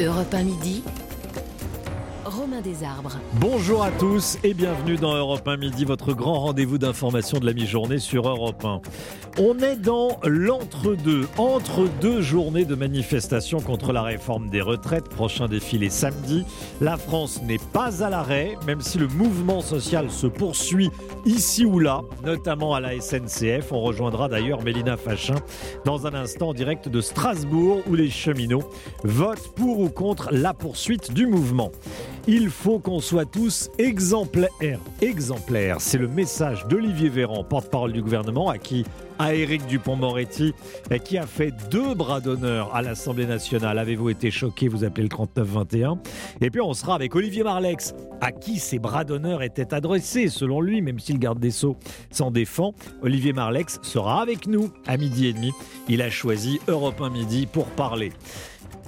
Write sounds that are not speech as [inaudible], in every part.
Europe 1 midi. Romain Desarbres. Bonjour à tous et bienvenue dans Europe 1 Midi, votre grand rendez-vous d'information de la mi-journée sur Europe 1. On est dans l'entre-deux, entre deux journées de manifestation contre la réforme des retraites. Prochain défilé samedi. La France n'est pas à l'arrêt, même si le mouvement social se poursuit ici ou là, notamment à la SNCF. On rejoindra d'ailleurs Mélina Fachin dans un instant en direct de Strasbourg où les cheminots votent pour ou contre la poursuite du mouvement. Il faut qu'on soit tous exemplaires. Exemplaires, c'est le message d'Olivier Véran, porte-parole du gouvernement, à qui à Éric Dupont-Moretti, qui a fait deux bras d'honneur à l'Assemblée nationale. Avez-vous été choqué Vous appelez le 39-21. Et puis on sera avec Olivier Marlex, à qui ces bras d'honneur étaient adressés, selon lui, même si le garde des Sceaux s'en défend. Olivier Marlex sera avec nous à midi et demi. Il a choisi Europe 1 Midi pour parler.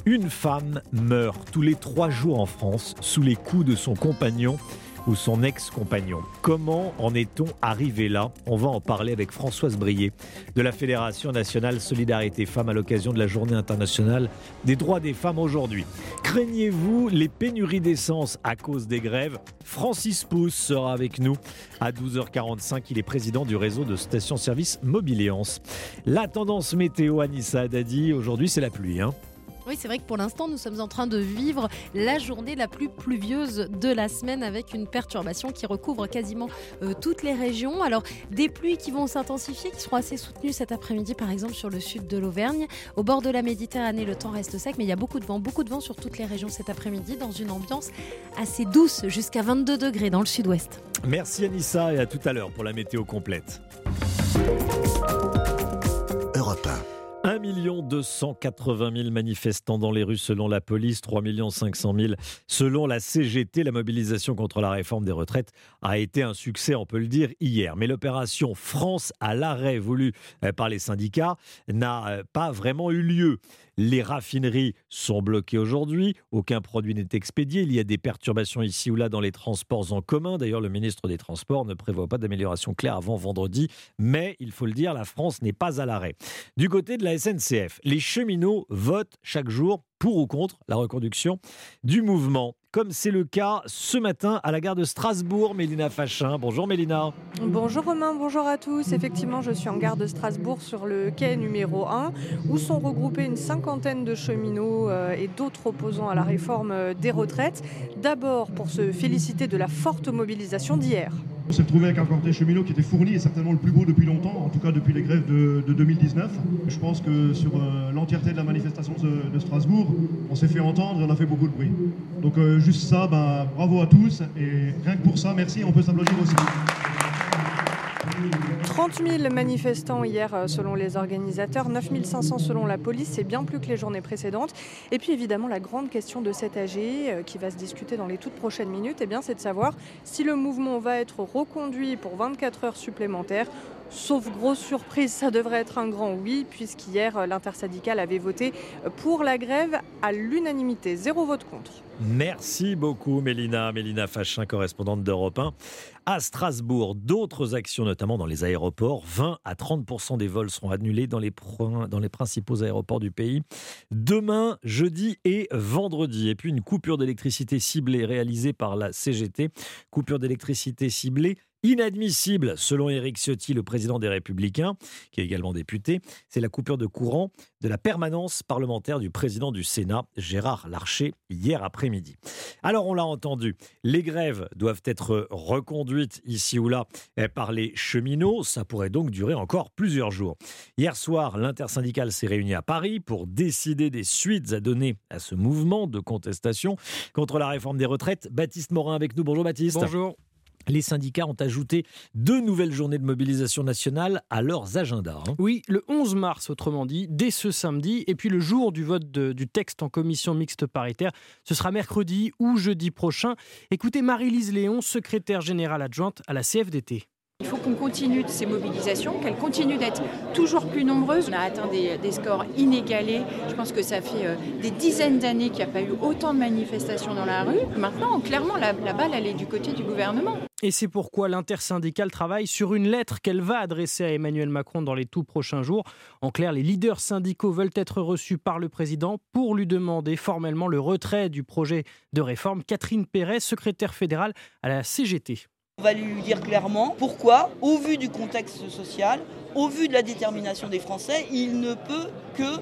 Une femme meurt tous les trois jours en France sous les coups de son compagnon ou son ex-compagnon. Comment en est-on arrivé là? On va en parler avec Françoise Brier de la Fédération nationale Solidarité Femmes à l'occasion de la Journée internationale des droits des femmes aujourd'hui. Craignez-vous les pénuries d'essence à cause des grèves? Francis Pousse sera avec nous à 12h45. Il est président du réseau de stations-service Mobiléance. La tendance météo, Anissa Dadi, aujourd'hui c'est la pluie. Hein oui, c'est vrai que pour l'instant, nous sommes en train de vivre la journée la plus pluvieuse de la semaine avec une perturbation qui recouvre quasiment euh, toutes les régions. Alors, des pluies qui vont s'intensifier, qui seront assez soutenues cet après-midi, par exemple, sur le sud de l'Auvergne. Au bord de la Méditerranée, le temps reste sec, mais il y a beaucoup de vent, beaucoup de vent sur toutes les régions cet après-midi, dans une ambiance assez douce, jusqu'à 22 degrés dans le sud-ouest. Merci Anissa et à tout à l'heure pour la météo complète. Europe 1. 1 280 000 manifestants dans les rues selon la police, 3 500 000 selon la CGT. La mobilisation contre la réforme des retraites a été un succès, on peut le dire, hier. Mais l'opération France à l'arrêt voulue euh, par les syndicats n'a euh, pas vraiment eu lieu. Les raffineries sont bloquées aujourd'hui, aucun produit n'est expédié, il y a des perturbations ici ou là dans les transports en commun. D'ailleurs, le ministre des Transports ne prévoit pas d'amélioration claire avant vendredi, mais il faut le dire, la France n'est pas à l'arrêt. Du côté de la SNCF, les cheminots votent chaque jour pour ou contre la reconduction du mouvement comme c'est le cas ce matin à la gare de Strasbourg. Mélina Fachin. Bonjour Mélina. Bonjour Romain, bonjour à tous. Effectivement, je suis en gare de Strasbourg sur le quai numéro 1 où sont regroupés une cinquantaine de cheminots euh, et d'autres opposants à la réforme euh, des retraites. D'abord pour se féliciter de la forte mobilisation d'hier. On s'est retrouvé avec un cortège cheminot qui était fourni et certainement le plus beau depuis longtemps, en tout cas depuis les grèves de, 2019. Je pense que sur euh, l'entièreté de la manifestation de, Strasbourg, on s'est fait entendre et on a fait beaucoup de bruit. Donc euh, juste ça, ben, bravo à tous et rien que pour ça, merci, on peut s'applaudir aussi. 30 000 manifestants hier euh, selon les organisateurs, 9 500 selon la police, c'est bien plus que les journées précédentes. Et puis évidemment la grande question de cet AG euh, qui va se discuter dans les toutes prochaines minutes, eh c'est de savoir si le mouvement va être reconduit pour 24 heures supplémentaires Sauf grosse surprise, ça devrait être un grand oui, puisqu'hier, euh, l'intersyndicale avait voté pour la grève à l'unanimité. Zéro vote contre. Merci beaucoup, Mélina. Mélina Fachin, correspondante d'Europe 1. À Strasbourg, d'autres actions, notamment dans les aéroports. 20 à 30 des vols seront annulés dans les principaux aéroports du pays. Demain, jeudi et vendredi. Et puis une coupure d'électricité ciblée réalisée par la CGT. Coupure d'électricité ciblée inadmissible, selon Éric Ciotti, le président des Républicains, qui est également député, c'est la coupure de courant de la permanence parlementaire du président du Sénat, Gérard Larcher, hier après-midi. Alors, on l'a entendu, les grèves doivent être reconduites ici ou là eh, par les cheminots. Ça pourrait donc durer encore plusieurs jours. Hier soir, l'intersyndicale s'est réunie à Paris pour décider des suites à donner à ce mouvement de contestation contre la réforme des retraites. Baptiste Morin avec nous. Bonjour Baptiste. Bonjour. Les syndicats ont ajouté deux nouvelles journées de mobilisation nationale à leurs agendas. Hein. Oui, le 11 mars, autrement dit, dès ce samedi, et puis le jour du vote du texte en commission mixte paritaire, ce sera mercredi ou jeudi prochain. Écoutez Marie-Lise Léon, secrétaire générale adjointe à la CFDT. Il faut qu'on continue ces mobilisations, qu'elles continuent d'être toujours plus nombreuses. On a atteint des, scores inégalés. Je pense que ça fait euh, des dizaines d'années qu'il n'y a pas eu autant de manifestations dans la rue. Maintenant, clairement, la, balle, est du côté du gouvernement. Et c'est pourquoi l'intersyndicale travaille sur une lettre qu'elle va adresser à Emmanuel Macron dans les tout prochains jours. En clair, les leaders syndicaux veulent être reçus par le président pour lui demander formellement le retrait du projet de réforme. Catherine Perret, secrétaire fédérale à la CGT. On va lui dire clairement pourquoi, au vu du contexte social, au vu de la détermination des Français, il ne peut que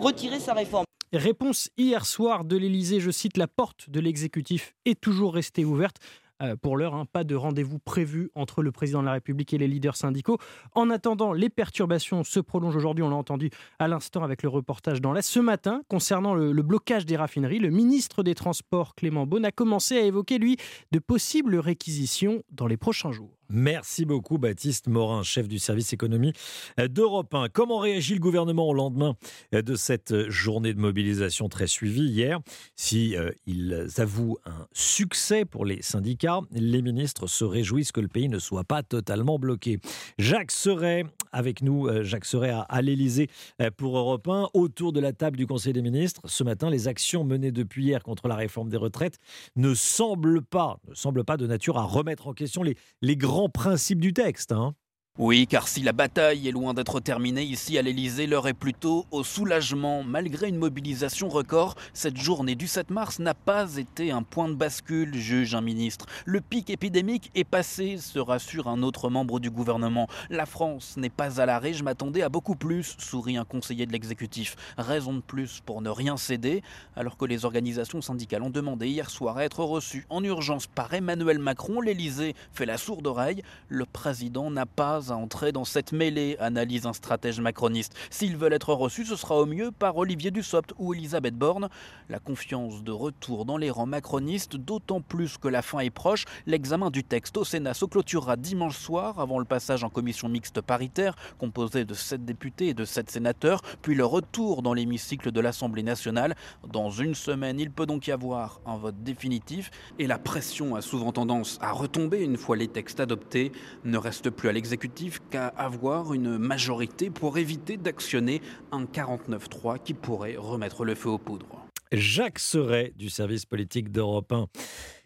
retirer sa réforme. Réponse hier soir de l'Elysée, je cite, la porte de l'exécutif est toujours restée ouverte. Euh, pour l'heure, hein, pas de rendez-vous prévu entre le président de la République et les leaders syndicaux. En attendant, les perturbations se prolongent aujourd'hui. On l'a entendu à l'instant avec le reportage dans l'Est. Ce matin, concernant le, le, blocage des raffineries, le ministre des Transports, Clément Beaune, a commencé à évoquer, lui, de possibles réquisitions dans les prochains jours. Merci beaucoup Baptiste Morin, chef du service économie d'Europe 1. Comment réagit le gouvernement au lendemain de cette journée de mobilisation très suivie hier? Si euh, avouent un succès pour les syndicats, les ministres se réjouissent que le pays ne soit pas totalement bloqué. Jacques Serret avec nous, euh, Jacques Serret à, à l'Elysée euh, pour Europe 1, autour de la table du Conseil des ministres. Ce matin, les actions menées depuis hier contre la réforme des retraites ne semblent pas, ne semblent pas de nature à remettre en question les, les grands principe du texte. Hein. Oui, car si la bataille est loin d'être terminée ici à l'Elysée, l'heure est plutôt au soulagement. Malgré une mobilisation record, cette journée du 7 mars n'a pas été un point de bascule, juge un ministre. Le pic épidémique est passé, se rassure un autre membre du gouvernement. La France n'est pas à l'arrêt, je m'attendais à beaucoup plus, sourit un conseiller de l'exécutif. Raison de plus pour ne rien céder, alors que les organisations syndicales ont demandé hier soir à être reçues en urgence par Emmanuel Macron. L'Elysée fait la sourde oreille. Le président n'a pas à entrer dans cette mêlée, analyse un stratège macroniste. S'ils veulent être reçus, ce sera au mieux par Olivier Dussopt ou Elisabeth Borne. La confiance de retour dans les rangs macronistes, d'autant plus que la fin est proche. L'examen du texte au Sénat se clôturera dimanche soir avant le passage en commission mixte paritaire, composée de 7 députés et de 7 sénateurs, puis le retour dans l'hémicycle de l'Assemblée nationale. Dans une semaine, il peut donc y avoir un vote définitif et la pression a souvent tendance à retomber une fois les textes adoptés. Ne reste plus à l'exécutif qu'à avoir une majorité pour éviter d'actionner un 49-3 qui pourrait remettre le feu aux poudres. Jacques Serret du service politique d'Europe 1.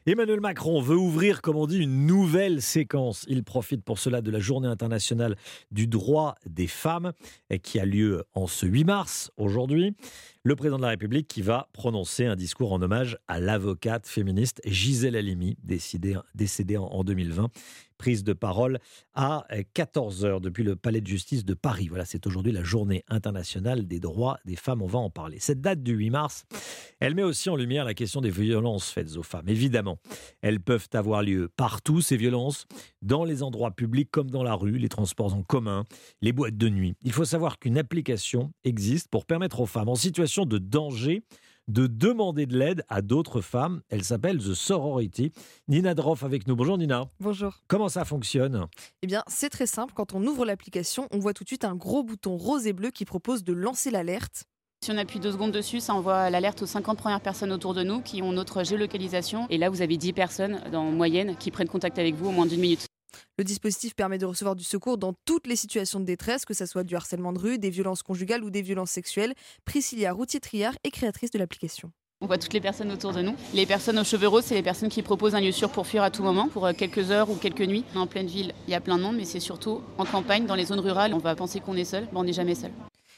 Emmanuel Macron veut ouvrir, comme on dit, une nouvelle séquence. Il profite pour cela de la journée internationale du droit des femmes qui a lieu en ce 8 mars, aujourd'hui. Le président de la République qui va prononcer un discours en hommage à l'avocate féministe Gisèle Halimi, décédée en 2020 prise de parole à 14h depuis le Palais de justice de Paris. Voilà, c'est aujourd'hui la journée internationale des droits des femmes. On va en parler. Cette date du 8 mars, elle met aussi en lumière la question des violences faites aux femmes. Évidemment, elles peuvent avoir lieu partout, ces violences, dans les endroits publics comme dans la rue, les transports en commun, les boîtes de nuit. Il faut savoir qu'une application existe pour permettre aux femmes en situation de danger de demander de l'aide à d'autres femmes. Elle s'appelle The Sorority. Nina Droff avec nous. Bonjour Nina. Bonjour. Comment ça fonctionne? Eh bien, c'est très simple. Quand on ouvre l'application, on voit tout de suite un gros bouton rose et bleu qui propose de lancer l'alerte. Si on appuie deux secondes dessus, ça envoie l'alerte aux 50 premières personnes autour de nous qui ont notre géolocalisation. Et là, vous avez 10 personnes en moyenne qui prennent contact avec vous en moins d'une minute. Le dispositif permet de recevoir du secours dans toutes les situations de détresse, que ce soit du harcèlement de rue, des violences conjugales ou des violences sexuelles. Priscilla Routier-Triard est créatrice de l'application. On voit toutes les personnes autour de nous. Les personnes aux cheveux roses, c'est les personnes qui proposent un lieu sûr pour fuir à tout moment, pour euh, quelques heures ou quelques nuits. En pleine ville, il y a plein de monde, mais c'est surtout en campagne, dans les zones rurales. On va penser qu'on est seul, mais on n'est jamais seul.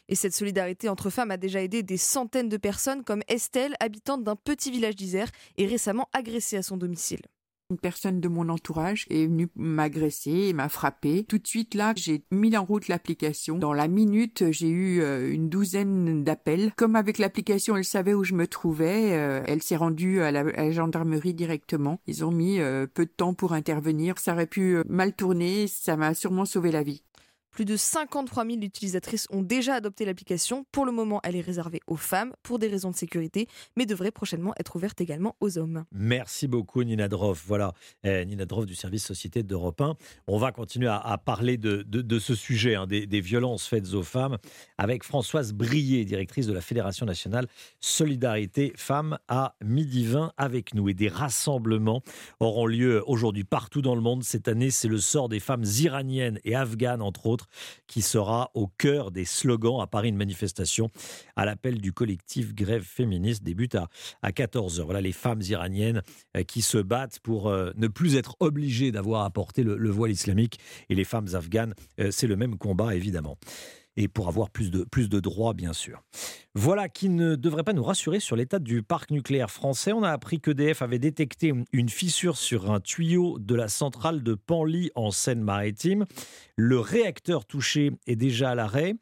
Et cette solidarité entre femmes a déjà aidé des centaines de personnes, comme Estelle, habitante d'un petit village d'Isère, et récemment agressée à son domicile. Une personne de mon entourage est venue m'agresser et m'a frappé. Tout de suite là, j'ai mis en route l'application. Dans la minute, j'ai eu euh, une douzaine d'appels. Comme avec l'application, elle savait où je me trouvais. Euh, elle s'est rendue à la, gendarmerie directement. Ils ont mis euh, peu de temps pour intervenir. Ça aurait pu mal tourner. Ça m'a sûrement sauvé la vie. Plus de 53 000 utilisatrices ont déjà adopté l'application. Pour le moment, elle est réservée aux femmes pour des raisons de sécurité, mais devrait prochainement être ouverte également aux hommes. Merci beaucoup Nina Droff. Voilà, eh, Nina Droff du service Société d'Europe 1. On va continuer à, parler de, ce sujet, hein, des, des, violences faites aux femmes, avec Françoise Brier, directrice de la Fédération nationale Solidarité Femmes, à midi 20 avec nous. Et des rassemblements auront lieu aujourd'hui partout dans le monde. Cette année, c'est le sort des femmes iraniennes et afghanes, entre autres, qui sera au cœur des slogans. À Paris, une manifestation à l'appel du collectif Grève féministe débute à, à 14h. Voilà les femmes iraniennes euh, qui se battent pour euh, ne plus être obligées d'avoir à porter le, voile islamique. Et les femmes afghanes, euh, c'est le même combat, évidemment et pour avoir plus de, plus de droits, bien sûr. Voilà qui ne devrait pas nous rassurer sur l'état du parc nucléaire français. On a appris qu'EDF avait détecté une fissure sur un tuyau de la centrale de Panly en Seine-Maritime. Le réacteur touché est déjà à l'arrêt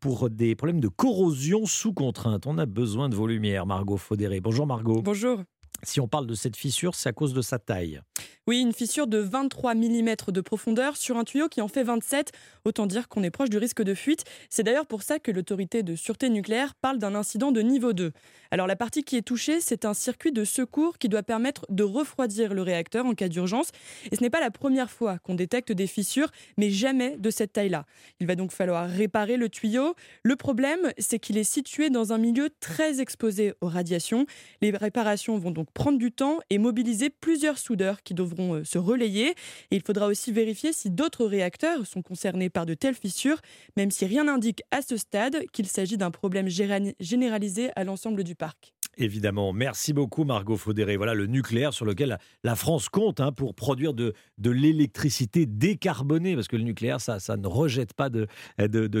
pour des problèmes de corrosion sous contrainte. On a besoin de vos lumières, Margot Faudéré. Bonjour Margot. Bonjour. Si on parle de cette fissure, c'est à cause de sa taille. Oui, une fissure de 23 mm de profondeur sur un tuyau qui en fait 27. Autant dire qu'on est proche du risque de fuite. C'est d'ailleurs pour ça que l'autorité de sûreté nucléaire parle d'un incident de niveau 2. Alors la partie qui est touchée, c'est un circuit de secours qui doit permettre de refroidir le réacteur en cas d'urgence. Et ce n'est pas la première fois qu'on détecte des fissures, mais jamais de cette taille-là. Il va donc falloir réparer le tuyau. Le problème, c'est qu'il est situé dans un milieu très exposé aux radiations. Les réparations vont donc prendre du temps et mobiliser plusieurs soudeurs qui devront euh, se relayer. Il faudra aussi vérifier si d'autres réacteurs sont concernés par de telles fissures, même si rien n'indique à ce stade qu'il s'agit d'un problème généralisé à l'ensemble du parc. Évidemment. Merci beaucoup, Margot Faudéré. Voilà le nucléaire sur lequel la, France compte hein, pour produire de, l'électricité décarbonée, parce que le nucléaire, ça, ne rejette pas de,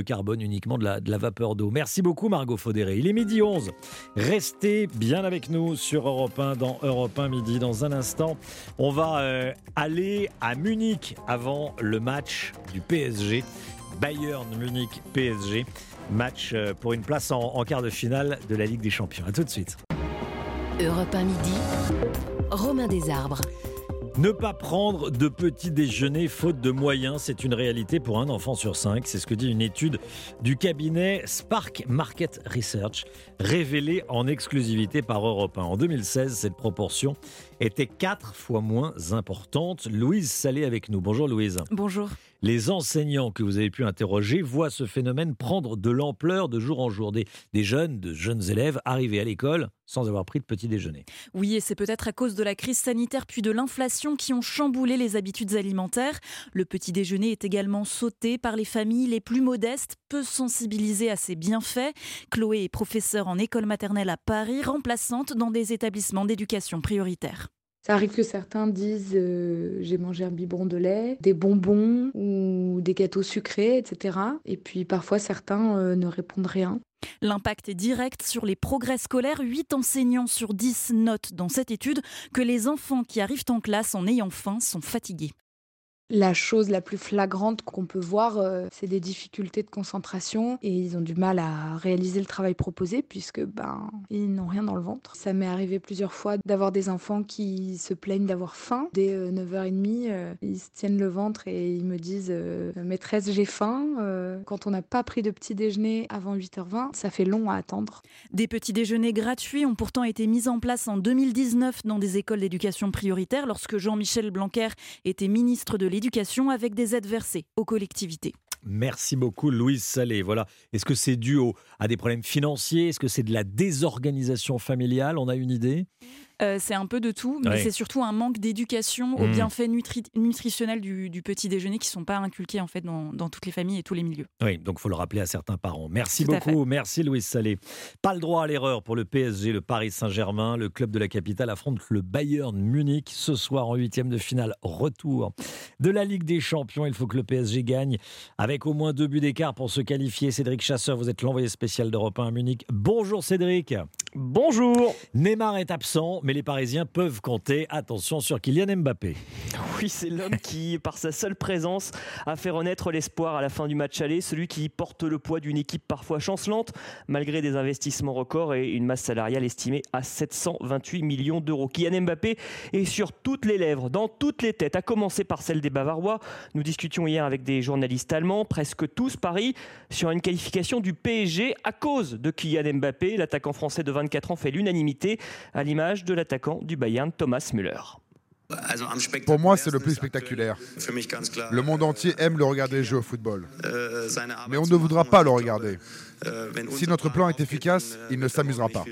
carbone, uniquement de la, vapeur d'eau. Merci beaucoup, Margot Faudéré. Il est midi 11. Restez bien avec nous sur Europe 1, dans Europe 1 midi. Dans un instant, on va euh, aller à Munich avant le match du PSG. Bayern Munich PSG. Match euh, pour une place en, quart de finale de la Ligue des Champions. A tout de suite. Europe 1 midi. Romain Desarbres. Ne pas prendre de petit déjeuner faute de moyens, c'est une réalité pour un enfant sur cinq. C'est ce que dit une étude du cabinet Spark Market Research, révélée en exclusivité par Europe 1. En 2016, cette proportion était quatre fois moins importante. Louise Salé avec nous. Bonjour Louise. Bonjour. Les enseignants que vous avez pu interroger voient ce phénomène prendre de l'ampleur de jour en jour. Des, jeunes, de jeunes élèves arrivés à l'école sans avoir pris de petit déjeuner. Oui, et c'est peut-être à cause de la crise sanitaire puis de l'inflation qui ont chamboulé les habitudes alimentaires. Le petit déjeuner est également sauté par les familles les plus modestes, peu sensibilisées à ses bienfaits. Chloé est professeure en école maternelle à Paris, remplaçante dans des établissements d'éducation prioritaire. Ça arrive que certains disent euh, j'ai mangé un biberon de lait, des bonbons ou des gâteaux sucrés, etc. Et puis parfois certains euh, ne répondent rien. L'impact est direct sur les progrès scolaires. 8 enseignants sur 10 notent dans cette étude que les enfants qui arrivent en classe en ayant faim sont fatigués. La chose la plus flagrante qu'on peut voir, euh, c'est des difficultés de concentration et ils ont du mal à réaliser le travail proposé puisque ben ils n'ont rien dans le ventre. Ça m'est arrivé plusieurs fois d'avoir des enfants qui se plaignent d'avoir faim. Dès 9h30, euh, euh, ils se tiennent le ventre et ils me disent maîtresse, j'ai faim. quand on n'a pas pris de petit déjeuner avant 8h20, ça fait long à attendre. Des petits déjeuners gratuits ont pourtant été mis en place en 2019 dans des écoles d'éducation prioritaire lorsque Jean-Michel Blanquer était ministre de l'éducation avec des aides versées aux collectivités. Merci beaucoup, Louise Salé. Voilà. Est-ce que c'est dû à des problèmes financiers? Est-ce que c'est de la désorganisation familiale? On a une idée? Euh, c'est un peu de tout, mais c'est surtout un manque d'éducation aux mmh. bienfaits nutritionnels du, petit déjeuner qui ne sont pas inculqués en fait dans, toutes les familles et tous les milieux. Oui, donc il faut le rappeler à certains parents. Merci beaucoup, merci Louise Salé. Pas le droit à l'erreur pour le PSG, le Paris Saint-Germain. Le club de la capitale affronte le Bayern Munich ce soir en huitième de finale. Retour de la Ligue des Champions. Il faut que le PSG gagne avec au moins deux buts d'écart pour se qualifier. Cédric Chasseur, vous êtes l'envoyé spécial d'Europe 1 à Munich. Bonjour Cédric. Bonjour. Neymar est absent mais les Parisiens peuvent compter, attention, sur Kylian Mbappé. [laughs] Oui, c'est l'homme qui, par sa seule présence, a fait renaître l'espoir à la fin du match aller, celui qui porte le poids d'une équipe parfois chancelante, malgré des investissements records et une masse salariale estimée à 728 millions d'euros. Kylian Mbappé est sur toutes les lèvres, dans toutes les têtes, à commencer par celle des Bavarois. Nous discutions hier avec des journalistes allemands, presque tous Paris, sur une qualification du PSG à cause de Kylian Mbappé. L'attaquant français de 24 ans fait l'unanimité, à l'image de l'attaquant du Bayern, Thomas Müller. Pour moi, c'est le plus spectaculaire. Le monde entier aime le regarder jouer au football. Mais on ne voudra pas le regarder. Si notre plan est efficace, il ne s'amusera pas.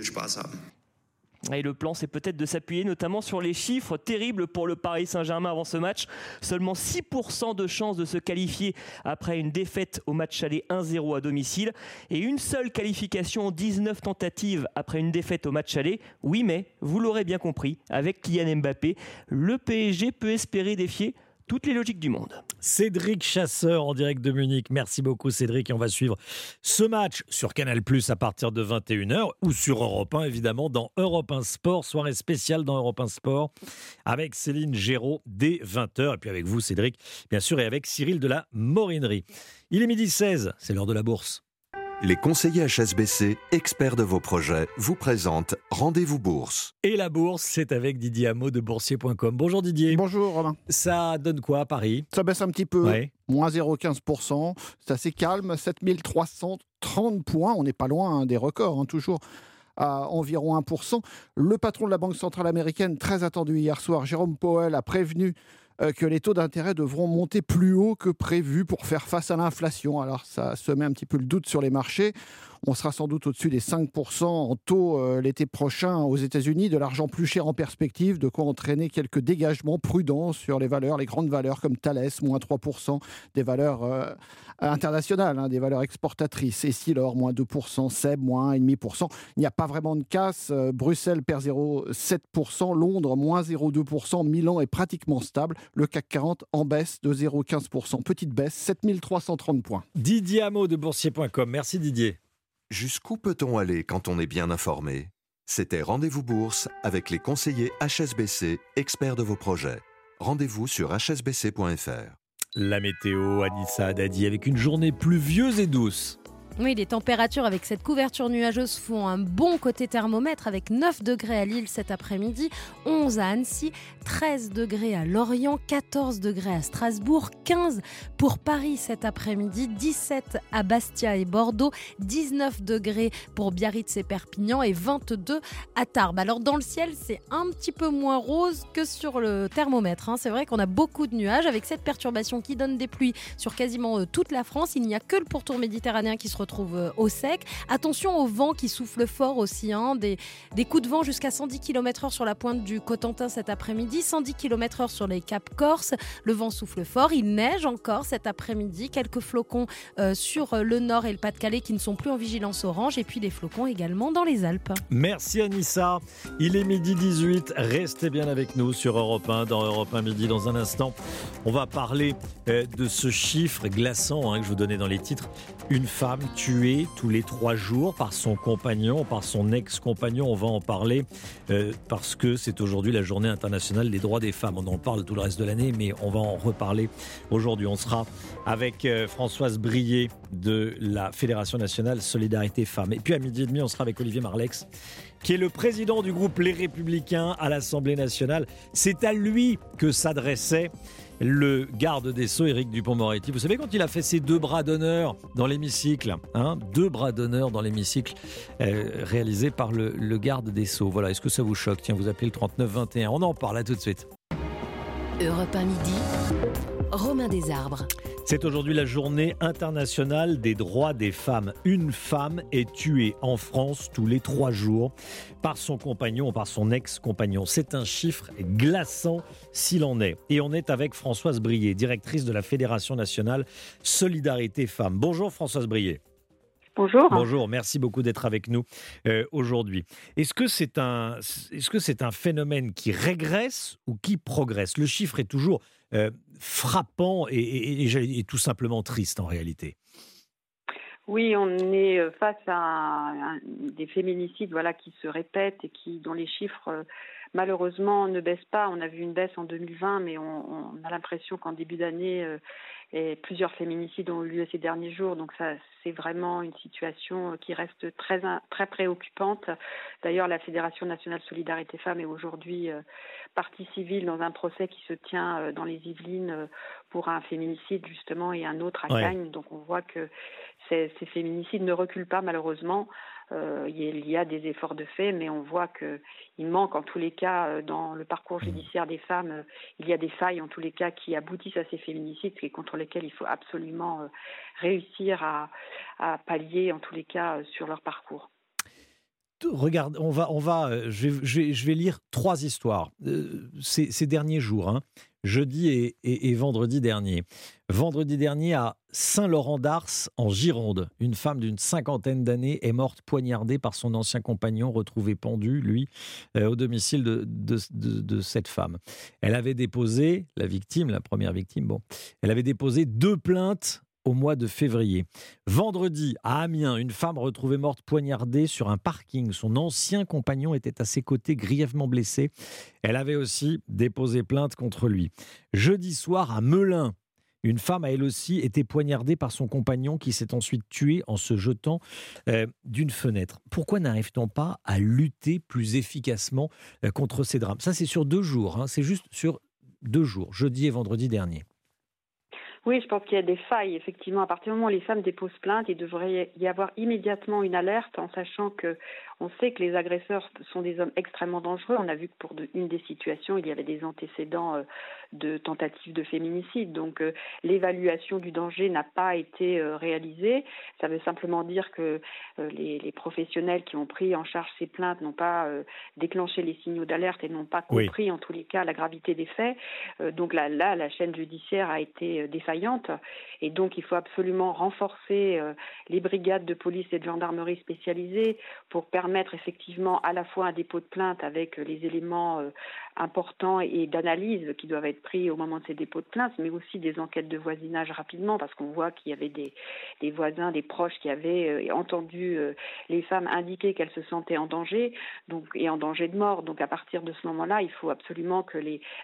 Et le plan, c'est peut-être de s'appuyer notamment sur les chiffres terribles pour le Paris Saint-Germain avant ce match. Seulement 6% de chances de se qualifier après une défaite au match aller 1-0 à domicile. Et une seule qualification en 19 tentatives après une défaite au match aller. Oui, mais vous l'aurez bien compris, avec Kylian Mbappé, le PSG peut espérer défier toutes les logiques du monde. Cédric Chasseur en direct de Munich. Merci beaucoup Cédric et on va suivre ce match sur Canal Plus à partir de 21h ou sur Europe 1 évidemment dans Europe 1 Sport, soirée spéciale dans Europe 1 Sport avec Céline Géraud dès 20h et puis avec vous Cédric bien sûr et avec Cyril de la Morinerie. Il est midi 16, c'est l'heure de la bourse. Les conseillers HSBC, experts de vos projets, vous présentent Rendez-vous Bourse. Et la bourse, c'est avec Didier Hameau de boursier.com. Bonjour Didier. Bonjour Romain. Ça donne quoi à Paris? Ça baisse un petit peu, moins 0,15%. C'est assez calme, 7330 points. On n'est pas loin hein, des records, hein, toujours à environ 1%. Le patron de la Banque centrale américaine, très attendu hier soir, Jérôme Powell, a prévenu euh, que les taux d'intérêt devront monter plus haut que prévu pour faire face à l'inflation. Alors ça se met un petit peu le doute sur les marchés. On sera sans doute au-dessus des 5% en taux euh, l'été prochain aux États-Unis, de l'argent plus cher en perspective, de quoi entraîner quelques dégagements prudents sur les valeurs, les grandes valeurs comme Thales, moins 3%, des valeurs euh, internationales, hein, des valeurs exportatrices, Essilor, moins 2%, Seb, moins 1,5%. Il n'y a pas vraiment de casse. Euh, Bruxelles perd 0,7%, Londres, moins 0,2%, Milan est pratiquement stable, le CAC 40 en baisse de 0,15%. Petite baisse, 7330 points. Didier Hameau de boursier.com. Merci Didier. Jusqu'où peut-on aller quand on est bien informé? C'était Rendez-vous Bourse avec les conseillers HSBC, experts de vos projets. Rendez-vous sur hsbc.fr. La météo, Anissa Dadi, avec une journée pluvieuse et douce. Oui, les températures avec cette couverture nuageuse font un bon côté thermomètre avec 9 degrés à Lille cet après-midi, 11 à Annecy, 13 degrés à Lorient, 14 degrés à Strasbourg, 15 pour Paris cet après-midi, 17 à Bastia et Bordeaux, 19 degrés pour Biarritz et Perpignan et 22 à Tarbes. Alors dans le ciel, c'est un petit peu moins rose que sur le thermomètre. hein. C'est vrai qu'on a beaucoup de nuages avec cette perturbation qui donne des pluies sur quasiment euh, toute la France. Il n'y a que le pourtour méditerranéen qui se retrouve euh, au sec. Attention au vent qui souffle fort aussi. hein. Des, des coups de vent jusqu'à 110 km/h sur la pointe du Cotentin cet après-midi, 110 km/h sur les caps Corse. Le vent souffle fort. Il neige encore cet après-midi. Quelques flocons euh, sur le nord et le Pas-de-Calais qui ne sont plus en vigilance orange. Et puis des flocons également dans les Alpes. Merci Anissa. Il est midi 18. Restez bien avec nous sur Europe 1, dans Europe 1 midi. Dans un instant, on va parler euh, de ce chiffre glaçant hein, que je vous donnais dans les titres. Une femme tuée tous les trois jours par son compagnon, par son ex-compagnon. On va en parler euh, parce que c'est aujourd'hui la journée internationale des droits des femmes. On en parle tout le reste de l'année, mais on va en reparler aujourd'hui. On sera avec euh, Françoise Brier de la Fédération nationale Solidarité Femmes. Et puis à midi et demi, on sera avec Olivier Marlex qui est le président du groupe Les Républicains à l'Assemblée nationale. C'est à lui que s'adressait le garde des Sceaux, Éric Dupont-Moretti. Vous savez, quand il a fait ses deux bras d'honneur dans l'hémicycle, hein, deux bras d'honneur dans l'hémicycle euh, réalisés par le, garde des Sceaux. Voilà, est-ce que ça vous choque? Tiens, vous appelez le 3921. On en parle, à tout de suite. Europe 1 midi, Romain Desarbres. C'est aujourd'hui la journée internationale des droits des femmes. Une femme est tuée en France tous les trois jours par son compagnon ou par son ex-compagnon. C'est un chiffre glaçant s'il en est. Et on est avec Françoise Brier, directrice de la Fédération nationale Solidarité Femmes. Bonjour Françoise Brier. Bonjour. Bonjour, merci beaucoup d'être avec nous euh, aujourd'hui. Est-ce que c'est un, est-ce que c'est un phénomène qui régresse ou qui progresse? Le chiffre est toujours euh, frappant et, tout simplement triste en réalité. Oui, on est euh, face à des féminicides voilà, qui se répètent et qui, dont les chiffres euh, malheureusement ne baisse pas. On a vu une baisse en 2020, mais on, a l'impression qu'en début d'année, et plusieurs féminicides ont eu lieu ces derniers jours. Donc ça, c'est vraiment une situation qui reste très très préoccupante. D'ailleurs, la Fédération nationale Solidarité Femmes est aujourd'hui partie civile dans un procès qui se tient dans les Yvelines pour un féminicide justement et un autre à Cagnes. Donc on voit que ces, féminicides ne reculent pas malheureusement. Euh, il y a des efforts de fait, mais on voit qu'il manque en tous les cas euh, dans le parcours mmh. judiciaire des femmes, euh, il y a des failles en tous les cas qui aboutissent à ces féminicides et contre lesquels il faut absolument réussir à, pallier en tous les cas sur leur parcours. Regarde, on va, on va, je, vais, lire trois histoires ces, derniers jours. Hein jeudi et, vendredi dernier. Vendredi dernier, à Saint-Laurent-d'Ars, en Gironde, une femme d'une cinquantaine d'années est morte poignardée par son ancien compagnon, retrouvé pendu, lui, euh, au domicile de, cette femme. Elle avait déposé, la victime, la première victime, bon, elle avait déposé deux plaintes au mois de février. Vendredi, à Amiens, une femme retrouvée morte poignardée sur un parking. Son ancien compagnon était à ses côtés, grièvement blessé. Elle avait aussi déposé plainte contre lui. Jeudi soir, à Melun, une femme a elle aussi été poignardée par son compagnon qui s'est ensuite tué en se jetant euh, d'une fenêtre. Pourquoi n'arrive-t-on pas à lutter plus efficacement euh, contre ces drames? Ça, c'est sur deux jours. Hein. C'est juste sur deux jours, jeudi et vendredi dernier. Oui, je pense qu'il y a des failles, effectivement. À partir du moment où les femmes déposent plainte, il devrait y avoir immédiatement une alerte en sachant que on sait que les agresseurs sont des hommes extrêmement dangereux. On a vu que pour une des situations, il y avait des antécédents euh, de tentatives de féminicide. Donc euh, l'évaluation du danger n'a pas été euh, réalisée. Ça veut simplement dire que les, professionnels qui ont pris en charge ces plaintes n'ont pas déclenché les signaux d'alerte et n'ont pas compris en tous les cas la gravité des faits. donc là, là, la chaîne judiciaire a été défaillante et donc il faut absolument renforcer les brigades de police et de gendarmerie spécialisées pour permettre permettre effectivement à la fois un dépôt de plainte avec les éléments euh, importants et d'analyse qui doivent être pris au moment de ces dépôts de plainte, mais aussi des enquêtes de voisinage rapidement, parce qu'on voit qu'il y avait des, voisins, des proches qui avaient euh, entendu euh, les femmes indiquer qu'elles se sentaient en danger, et en danger de mort. Donc à partir de ce moment-là, il faut absolument que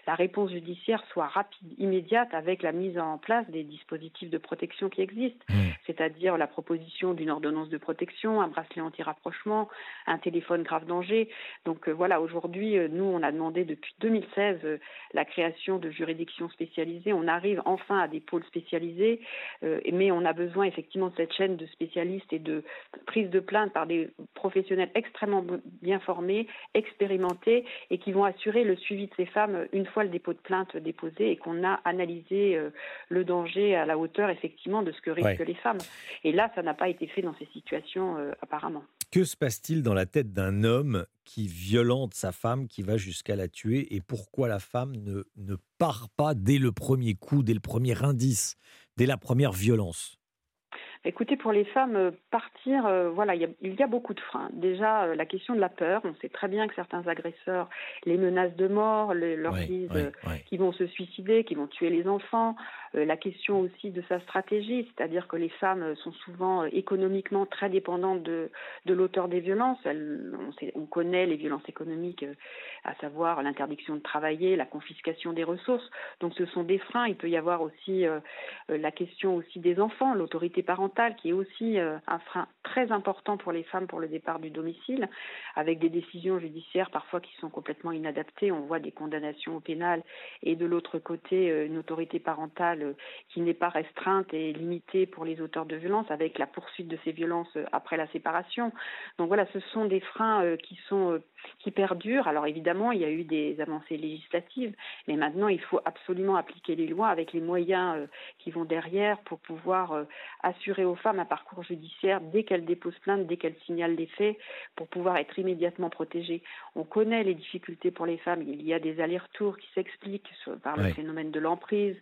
la réponse judiciaire soit rapide, immédiate, avec la mise en place des dispositifs de protection qui existent, mmh. C'est-à-dire la proposition d'une ordonnance de protection, un bracelet anti-rapprochement, un téléphone grave danger. Donc euh, voilà, aujourd'hui, euh, nous, on a demandé depuis 2016 euh, la création de juridictions spécialisées. On arrive enfin à des pôles spécialisés, mais on a besoin effectivement de cette chaîne de spécialistes et de prise de plainte par des professionnels extrêmement bien formés, expérimentés et qui vont assurer le suivi de ces femmes une fois le dépôt de plainte déposé et qu'on a analysé le danger à la hauteur effectivement de ce que risquent les femmes. Et là, ça n'a pas été fait dans ces situations apparemment. Que se passe-t-il dans la tête d'un homme qui violente sa femme, qui va jusqu'à la tuer, et pourquoi la femme ne, ne part pas dès le premier coup, dès le premier indice, dès la première violence? Écoutez, pour les femmes, euh, partir, euh, voilà, il y, a, beaucoup de freins. Déjà, euh, la question de la peur. On sait très bien que certains agresseurs les menacent de mort, leur disent qu'ils vont se suicider, qu'ils vont tuer les enfants. La question aussi de sa stratégie, c'est-à-dire que les femmes sont souvent économiquement très dépendantes de, l'auteur des violences. on, on, connaît les violences économiques, à savoir l'interdiction de travailler, la confiscation des ressources. Donc, ce sont des freins. Il peut y avoir aussi la question aussi des enfants, l'autorité parentale qui est aussi euh, un frein très important pour les femmes pour le départ du domicile, avec des décisions judiciaires parfois qui sont complètement inadaptées. On voit des condamnations au pénal et de l'autre côté euh, une autorité parentale euh, qui n'est pas restreinte et limitée pour les auteurs de violences, avec la poursuite de ces violences après la séparation. Donc voilà, ce sont des freins qui sont qui perdurent. Alors évidemment, il y a eu des avancées législatives, mais maintenant il faut absolument appliquer les lois avec les moyens qui vont derrière pour pouvoir assurer aux femmes un parcours judiciaire dès qu'elles déposent plainte, dès qu'elles signalent des faits, pour pouvoir être immédiatement protégées. On connaît les difficultés pour les femmes. Il y a des allers-retours qui s'expliquent par le phénomène de l'emprise,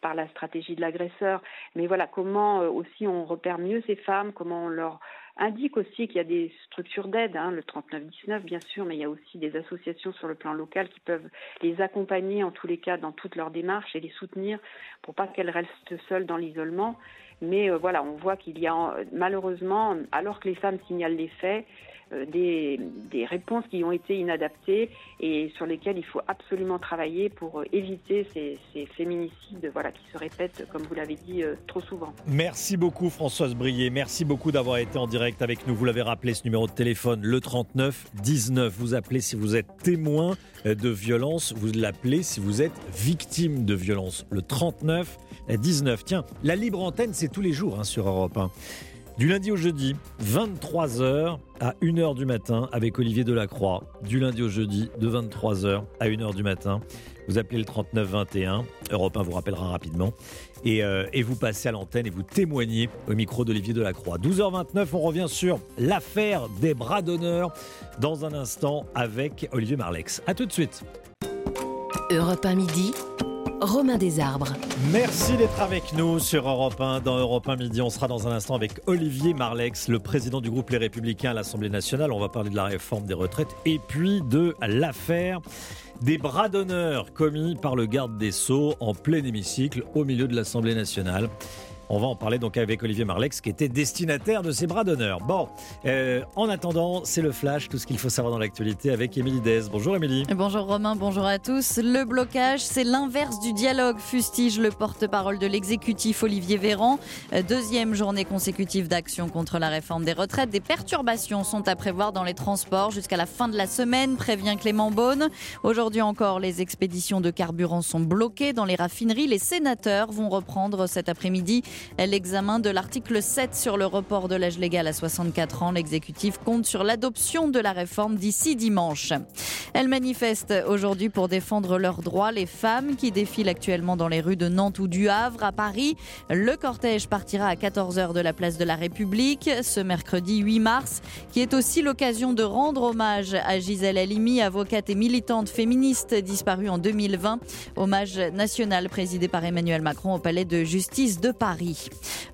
par la stratégie de l'agresseur. Mais voilà, comment euh, aussi on repère mieux ces femmes, comment on leur indique aussi qu'il y a des structures d'aide, hein, le 3919 bien sûr, mais il y a aussi des associations sur le plan local qui peuvent les accompagner en tous les cas dans toutes leurs démarches et les soutenir pour pas qu'elles restent seules dans l'isolement. Mais voilà, on voit qu'il y a malheureusement, alors que les femmes signalent les faits, euh, des, réponses qui ont été inadaptées et sur lesquelles il faut absolument travailler pour euh, éviter ces, féminicides voilà, qui se répètent, comme vous l'avez dit, euh, trop souvent. Merci beaucoup Françoise Brier, merci beaucoup d'avoir été en direct avec nous. Vous l'avez rappelé, ce numéro de téléphone, le 39 19. Vous appelez si vous êtes témoin de violence, vous l'appelez si vous êtes victime de violence. Le 39 19. Tiens, la libre antenne, c'est tous les jours hein, sur Europe 1. Du lundi au jeudi, 23h à 1h du matin avec Olivier Delacroix. Du lundi au jeudi, de 23h à 1h du matin. Vous appelez le 3921. Europe 1 vous rappellera rapidement. Et, euh, et vous passez à l'antenne et vous témoignez au micro d'Olivier Delacroix. 12h29, on revient sur l'affaire des bras d'honneur dans un instant avec Olivier Marlex. A tout de suite. Europe 1 midi. Romain Desarbres. Merci d'être avec nous sur Europe 1. Dans Europe 1 midi, on sera dans un instant avec Olivier Marlex, le président du groupe Les Républicains à l'Assemblée nationale. On va parler de la réforme des retraites et puis de l'affaire des bras d'honneur commis par le garde des Sceaux en plein hémicycle au milieu de l'Assemblée nationale. On va en parler donc avec Olivier Marlex qui était destinataire de ces bras d'honneur. Bon, euh, en attendant, c'est le flash, tout ce qu'il faut savoir dans l'actualité avec Émilie Dez. Bonjour Émilie. Bonjour Romain, bonjour à tous. Le blocage, c'est l'inverse du dialogue, fustige le porte-parole de l'exécutif Olivier Véran. Euh, deuxième journée consécutive d'action contre la réforme des retraites. Des perturbations sont à prévoir dans les transports jusqu'à la fin de la semaine, prévient Clément Beaune. Aujourd'hui encore, les expéditions de carburant sont bloquées dans les raffineries. Les sénateurs vont reprendre cet après-midi L'examen de l'article 7 sur le report de l'âge légal à 64 ans, l'exécutif compte sur l'adoption de la réforme d'ici dimanche. Elles manifestent aujourd'hui pour défendre leurs droits. Les femmes qui défilent actuellement dans les rues de Nantes ou du Havre à Paris. Le cortège partira à 14h de la place de la République ce mercredi 8 mars, qui est aussi l'occasion de rendre hommage à Gisèle Halimi, avocate et militante féministe disparue en 2020. Hommage national présidé par Emmanuel Macron au palais de justice de Paris.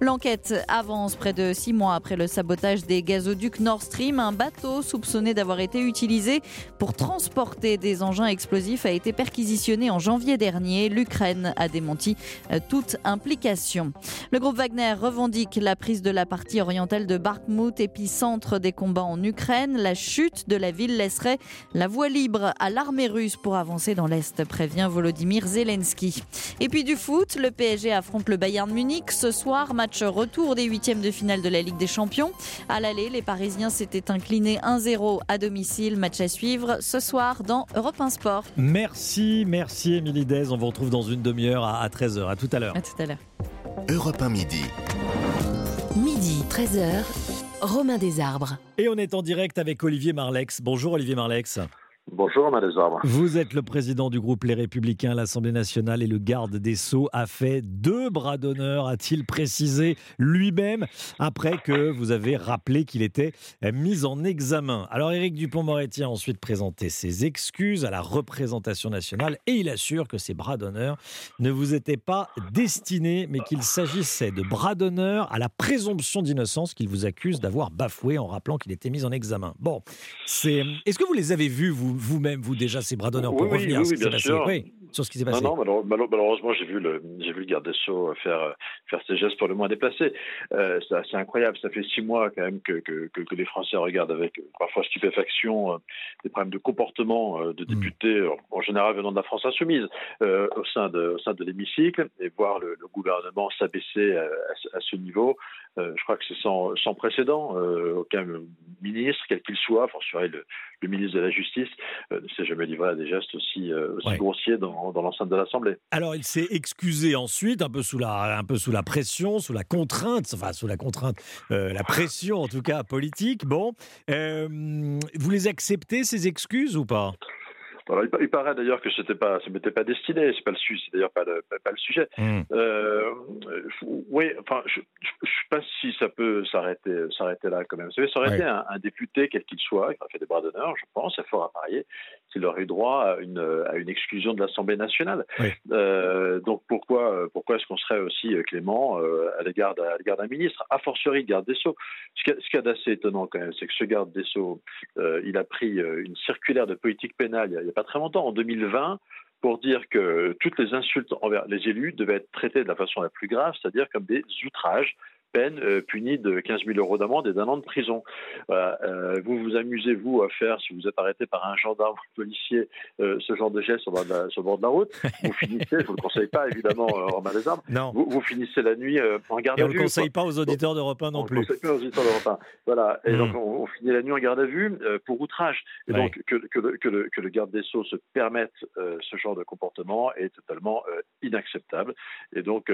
L'enquête avance près de six mois après le sabotage des gazoducs Nord Stream. Un bateau soupçonné d'avoir été utilisé pour transporter des engins explosifs a été perquisitionné en janvier dernier. L'Ukraine a démenti euh, toute implication. Le groupe Wagner revendique la prise de la partie orientale de Bakhmut, épicentre des combats en Ukraine. La chute de la ville laisserait la voie libre à l'armée russe pour avancer dans l'Est, prévient Volodymyr Zelensky. Et puis du foot, le PSG affronte le Bayern Munich ce soir, match retour des huitièmes de finale de la Ligue des Champions. À l'aller, les Parisiens s'étaient inclinés 1-0 à domicile. Match à suivre ce soir dans Europe 1 Sport. Merci, merci Émilie Dez. On vous retrouve dans une demi-heure à 13h. À tout à l'heure. À tout à l'heure. Europe 1 midi. Midi, 13h. Romain Desarbres. Et on est en direct avec Olivier Marlex. Bonjour Olivier Marlex. Bonjour, Madame. Vous êtes le président du groupe Les Républicains à l'Assemblée nationale et le garde des Sceaux a fait deux bras d'honneur, a-t-il précisé lui-même, après que vous avez rappelé qu'il était mis en examen. Alors, Éric Dupont-Moretti a ensuite présenté ses excuses à la représentation nationale et il assure que ces bras d'honneur ne vous étaient pas destinés, mais qu'il s'agissait de bras d'honneur à la présomption d'innocence qu'il vous accuse d'avoir bafoué en rappelant qu'il était mis en examen. Bon, c'est. Est-ce que vous les avez vus, vous vous-même, vous, déjà, ces bras d'honneur pour revenir oui, bien sûr. sur ce qui s'est passé. Non, non, malheureusement, j'ai vu le, j'ai vu le garde des Sceaux faire, faire ses gestes pour le moins déplacés. Euh, c'est incroyable. Ça fait six mois quand même que, que, que, les Français regardent avec parfois stupéfaction euh, des problèmes de comportement euh, de hmm. députés, en général venant de la France insoumise, au sein de, au sein de l'hémicycle, et voir le, gouvernement s'abaisser à, à, ce niveau. Je crois que c'est sans, sans précédent. aucun ministre, quel qu'il soit, enfin, le, le ministre de la Justice, ne s'est jamais livré à des gestes aussi, aussi grossiers dans, dans l'enceinte de l'Assemblée. Alors, il s'est excusé ensuite, un peu sous la, un peu sous la pression, sous la contrainte, enfin sous la contrainte, euh, la pression en tout cas politique. Bon, euh, vous les acceptez ces excuses ou pas? Il, paraît d'ailleurs que c'était pas, ça m'était pas destiné. C'est pas le sujet, c'est d'ailleurs pas le, pas, le sujet. Hmm. Euh, oui, enfin, je, je, sais pas si ça peut s'arrêter, s'arrêter là quand même. Vous savez, ça aurait été un, député quel qu'il soit, qui aurait fait des bras d'honneur, je pense, c'est fort à parier, qu'il aurait eu droit à une, à une exclusion de l'Assemblée nationale. Euh, donc pourquoi, pourquoi est-ce qu'on serait aussi clément euh, à l'égard d'un ministre, a fortiori garde des sceaux. Ce qu'il y a, d'assez étonnant quand même, c'est que ce garde des sceaux, il a pris une circulaire de politique pénale il y a pas très longtemps, en 2020, pour dire que toutes les insultes envers les élus devaient être traitées de la façon la plus grave, c'est-à-dire comme des outrages peine euh, punie de 15 000 euros d'amende et d'un an de prison. Euh, vous vous amusez, vous, à faire, si vous êtes arrêté par un gendarme ou un policier, euh, ce genre de geste sur, le bord de la route, [laughs] vous finissez, je ne vous le conseille pas, évidemment, en main des armes, non. Vous, finissez la nuit en garde à vue. Et on ne le conseille pas aux auditeurs d'Europe 1 non plus. On ne conseille pas aux auditeurs d'Europe 1. Voilà. Et donc, hmm. on, finit la nuit en garde à vue pour outrage. Et donc, que, que, le, que, le, que, le, garde des Sceaux se permette ce genre de comportement est totalement inacceptable. Et donc,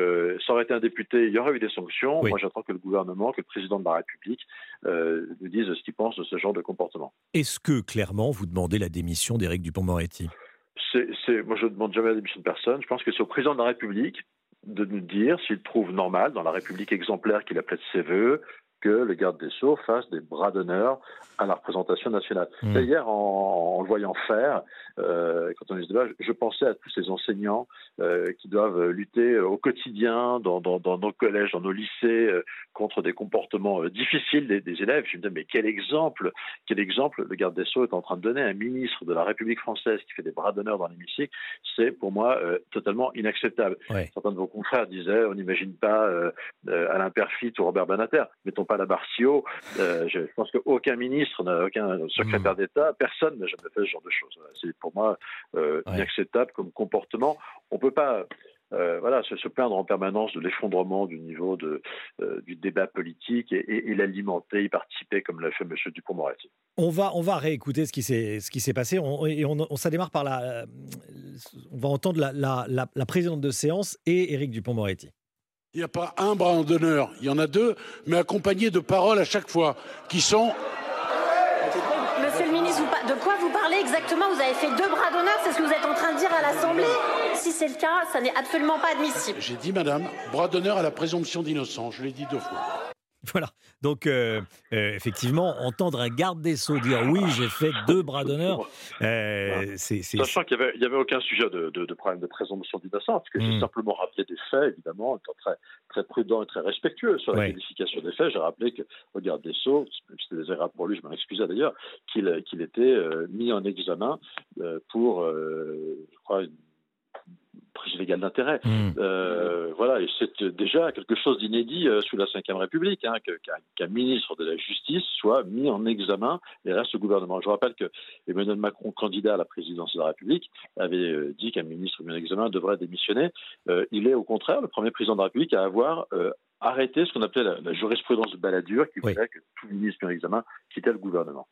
ça aurait été un député, il y aurait eu des sanctions. Moi, j'attends que le gouvernement, que le président de la République euh, nous dise ce qu'il pense de ce genre de comportement. Est-ce que, clairement, vous demandez la démission d'Éric Dupont-Moretti Moi, je ne demande jamais la démission de personne. Je pense que c'est au président de la République de nous dire s'il trouve normal, dans la République exemplaire qu'il appelle de ses voeux, que le garde des Sceaux fasse des bras d'honneur à la représentation nationale. Mmh. Hier, en, le voyant faire, euh, quand on est débat, je pensais à tous ces enseignants euh, qui doivent lutter au quotidien dans, dans, dans, nos collèges, dans nos lycées, euh, contre des comportements difficiles des, des, élèves. Je me disais, mais quel exemple, quel exemple le garde des Sceaux est en train de donner à un ministre de la République française qui fait des bras d'honneur dans l'hémicycle, c'est pour moi totalement inacceptable. Certains de vos confrères disaient, on n'imagine pas Alain Perfit ou Robert Banater, mettons pas la si haut. je pense qu'aucun ministre, aucun secrétaire mmh. d'État, personne n'a jamais fait ce genre de choses. C'est pour moi inacceptable comme comportement. On peut pas euh, voilà, se, se, plaindre en permanence de l'effondrement du niveau de, euh, du débat politique et, et, et l'alimenter, y participer comme l'a fait M. Dupont-Moretti. On va, on va réécouter ce qui s'est, passé on, et on, ça démarre par la. On va entendre la, la, la, la présidente de séance et Éric Dupont-Moretti. Il n'y a pas un bras d'honneur, il y en a deux, mais accompagnés de paroles à chaque fois, qui sont Monsieur le ministre, de quoi vous parlez exactement? Vous avez fait deux bras d'honneur, c'est ce que vous êtes en train de dire à l'Assemblée? Si c'est le cas, ça n'est absolument pas admissible. J'ai dit, madame, bras d'honneur à la présomption d'innocence, je l'ai dit deux fois. Voilà. Donc, euh, euh, effectivement, entendre un garde des Sceaux dire oui, j'ai fait deux bras d'honneur, euh, c'est. Sachant qu'il n'y avait, aucun sujet de, problème de présomption d'innocence, parce que j'ai hmm. simplement rappelé des faits, évidemment, étant très, très prudent et très respectueux sur la qualification des faits. J'ai rappelé qu'au garde des Sceaux, c'était désagréable pour lui, je m'en excusais d'ailleurs, qu'il était mis en examen pour, je crois, une prise légale d'intérêt. Mmh. Euh, voilà, et c'est déjà quelque chose d'inédit euh, sous la Ve République, hein, qu'un ministre de la Justice soit mis en examen et reste au gouvernement. Je rappelle que Emmanuel Macron, candidat à la présidence de la République, avait euh, dit qu'un ministre mis en examen devrait démissionner. il est au contraire le premier président de la République à avoir arrêté ce qu'on appelait la, jurisprudence de baladure, qui voulait que tout ministre mis en examen quittait le gouvernement.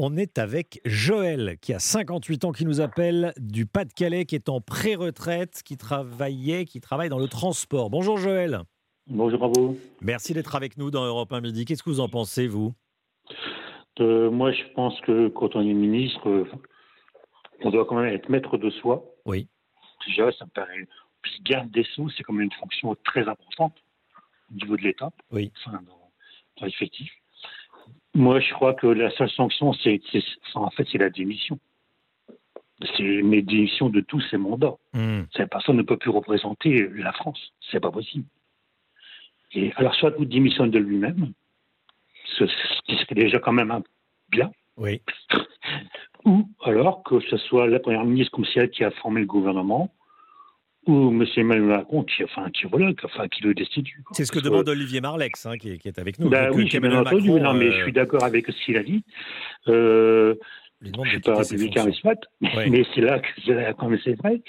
On est avec Joël, qui a 58 ans, qui nous appelle du Pas-de-Calais, qui est en pré-retraite, qui travaillait, qui travaille dans le transport. Bonjour Joël. Bonjour à vous. Merci d'être avec nous dans Europe 1 Midi. Qu'est-ce que vous en pensez, vous? Euh, Moi, je pense que quand on est ministre, on doit quand même être maître de soi. Oui. Déjà, ça me paraît. Puis garde des sous, c'est quand même une fonction très importante au niveau de l'État. Oui. Enfin, dans, dans l'effectif. Moi, je crois que la seule sanction, c'est, en fait, c'est la démission. C'est une démission de tous ces mandats. Hmm. Cette personne ne peut plus représenter la France. C'est pas possible. Et alors, soit vous démissionnez de lui-même, ce qui serait déjà quand même un bien. Oui. Ou alors que ce soit la première ministre comme celle qui a formé le gouvernement, ou M. Emmanuel Macron qui, enfin, qui, voilà, enfin, qui le destitue. C'est ce que demande Olivier Marlex, hein, qui, est avec nous. Ben oui, j'ai bien entendu, non, mais je euh, suis d'accord avec ce qu'il a dit. Euh, je ne suis pas républicain, mais c'est là que quand même c'est vrai.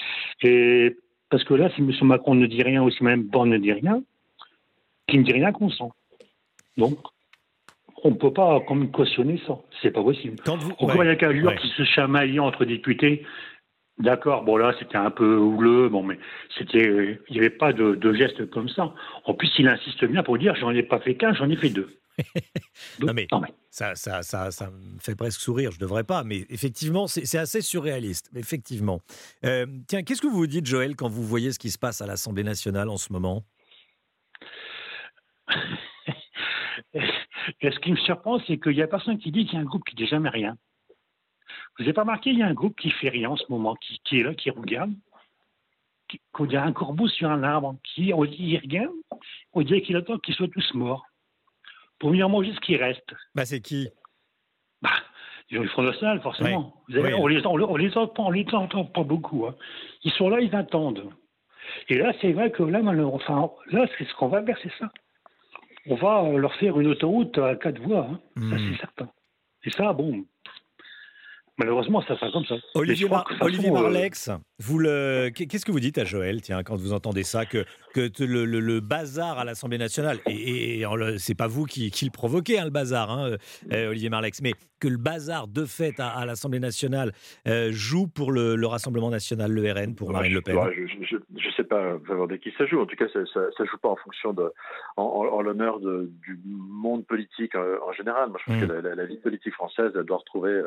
Et parce que là, si M. Macron ne dit rien, ou si même Borne ne dit rien, qui ne dit rien consent. Donc, on ne peut pas comme cautionner ça. C'est pas possible. Quand vous... Encore, il y a qu'à ouais. qui se chamaille entre députés D'accord, bon là c'était un peu houleux, bon mais c'était, il n'y avait pas de, de geste comme ça. En plus, il insiste bien pour dire j'en ai pas fait qu'un, j'en ai fait deux. [laughs] non, mais, Ça, ça, ça, ça, me fait presque sourire, je ne devrais pas, mais effectivement, c'est assez surréaliste, effectivement. Euh, tiens, qu'est-ce que vous vous dites, Joël, quand vous voyez ce qui se passe à l'Assemblée nationale en ce moment? [laughs] Ce qui me surprend, c'est qu'il n'y a personne qui dit qu'il y a un groupe qui ne dit jamais rien. Vous n'avez pas remarqué, il y a un groupe qui fait rien en ce moment, qui, est là, qui regarde. Qu'on dirait un corbeau sur un arbre, qui on dit, il regarde, on dirait qu'il attend qu'ils soient tous morts pour venir manger ce qui reste. Bah, c'est qui? Bah, Ils ont le Front National, forcément. on, les, on, les entend, on les entend pas beaucoup. Hein. Ils sont là, ils attendent. Et là, c'est vrai que là, enfin, là, c'est ce qu'on va faire, c'est ça. On va leur faire une autoroute à quatre voies, hein. ça c'est hmm. certain. Et ça, bon, Malheureusement, ça sera comme ça. Olivier, Olivier euh, Marlex, vous le... qu'est-ce que vous dites à Joël, tiens, quand vous entendez ça, que, que le, bazar à l'Assemblée nationale, et, et c'est pas vous qui, qui, le provoquez, hein, le bazar, hein, euh, Olivier Marlex, mais que le bazar de fait à, l'Assemblée nationale euh, joue pour le, Rassemblement national, le RN, pour Marine Le Pen Je ne sais pas de qui ça joue. En tout cas, ça ne joue pas en fonction de, en, l'honneur du monde politique en, général. Moi, je pense que hmm. la, vie politique française, elle doit retrouver